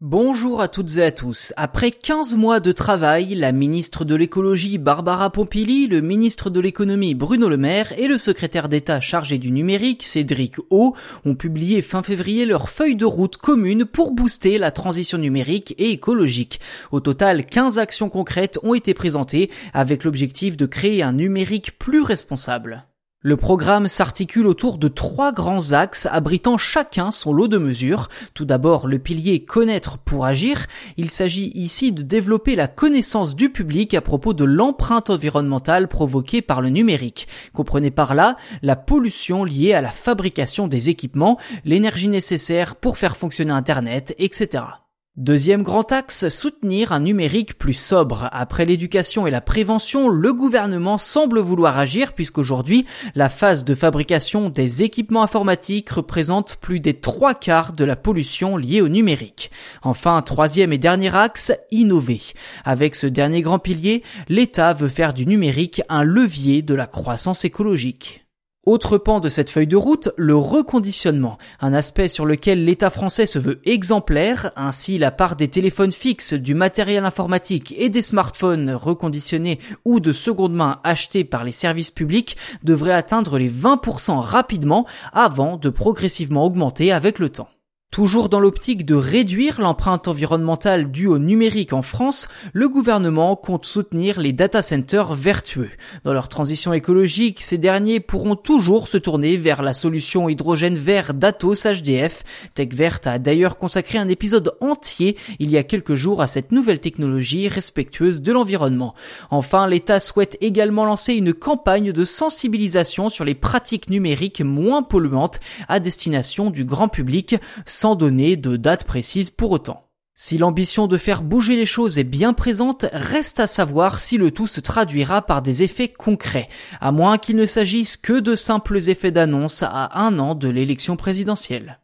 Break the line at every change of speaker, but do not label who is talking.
Bonjour à toutes et à tous. Après 15 mois de travail, la ministre de l'écologie Barbara Pompili, le ministre de l'économie Bruno Le Maire et le secrétaire d'État chargé du numérique Cédric O ont publié fin février leur feuille de route commune pour booster la transition numérique et écologique. Au total, 15 actions concrètes ont été présentées avec l'objectif de créer un numérique plus responsable. Le programme s'articule autour de trois grands axes abritant chacun son lot de mesures. Tout d'abord, le pilier connaître pour agir. Il s'agit ici de développer la connaissance du public à propos de l'empreinte environnementale provoquée par le numérique. Comprenez par là la pollution liée à la fabrication des équipements, l'énergie nécessaire pour faire fonctionner Internet, etc. Deuxième grand axe, soutenir un numérique plus sobre. Après l'éducation et la prévention, le gouvernement semble vouloir agir puisqu'aujourd'hui, la phase de fabrication des équipements informatiques représente plus des trois quarts de la pollution liée au numérique. Enfin, troisième et dernier axe, innover. Avec ce dernier grand pilier, l'État veut faire du numérique un levier de la croissance écologique. Autre pan de cette feuille de route, le reconditionnement, un aspect sur lequel l'État français se veut exemplaire, ainsi la part des téléphones fixes, du matériel informatique et des smartphones reconditionnés ou de seconde main achetés par les services publics devrait atteindre les 20% rapidement avant de progressivement augmenter avec le temps. Toujours dans l'optique de réduire l'empreinte environnementale due au numérique en France, le gouvernement compte soutenir les data centers vertueux. Dans leur transition écologique, ces derniers pourront toujours se tourner vers la solution hydrogène vert d'Atos HDF. TechVert a d'ailleurs consacré un épisode entier il y a quelques jours à cette nouvelle technologie respectueuse de l'environnement. Enfin, l'État souhaite également lancer une campagne de sensibilisation sur les pratiques numériques moins polluantes à destination du grand public sans donner de date précise pour autant. Si l'ambition de faire bouger les choses est bien présente, reste à savoir si le tout se traduira par des effets concrets, à moins qu'il ne s'agisse que de simples effets d'annonce à un an de l'élection présidentielle.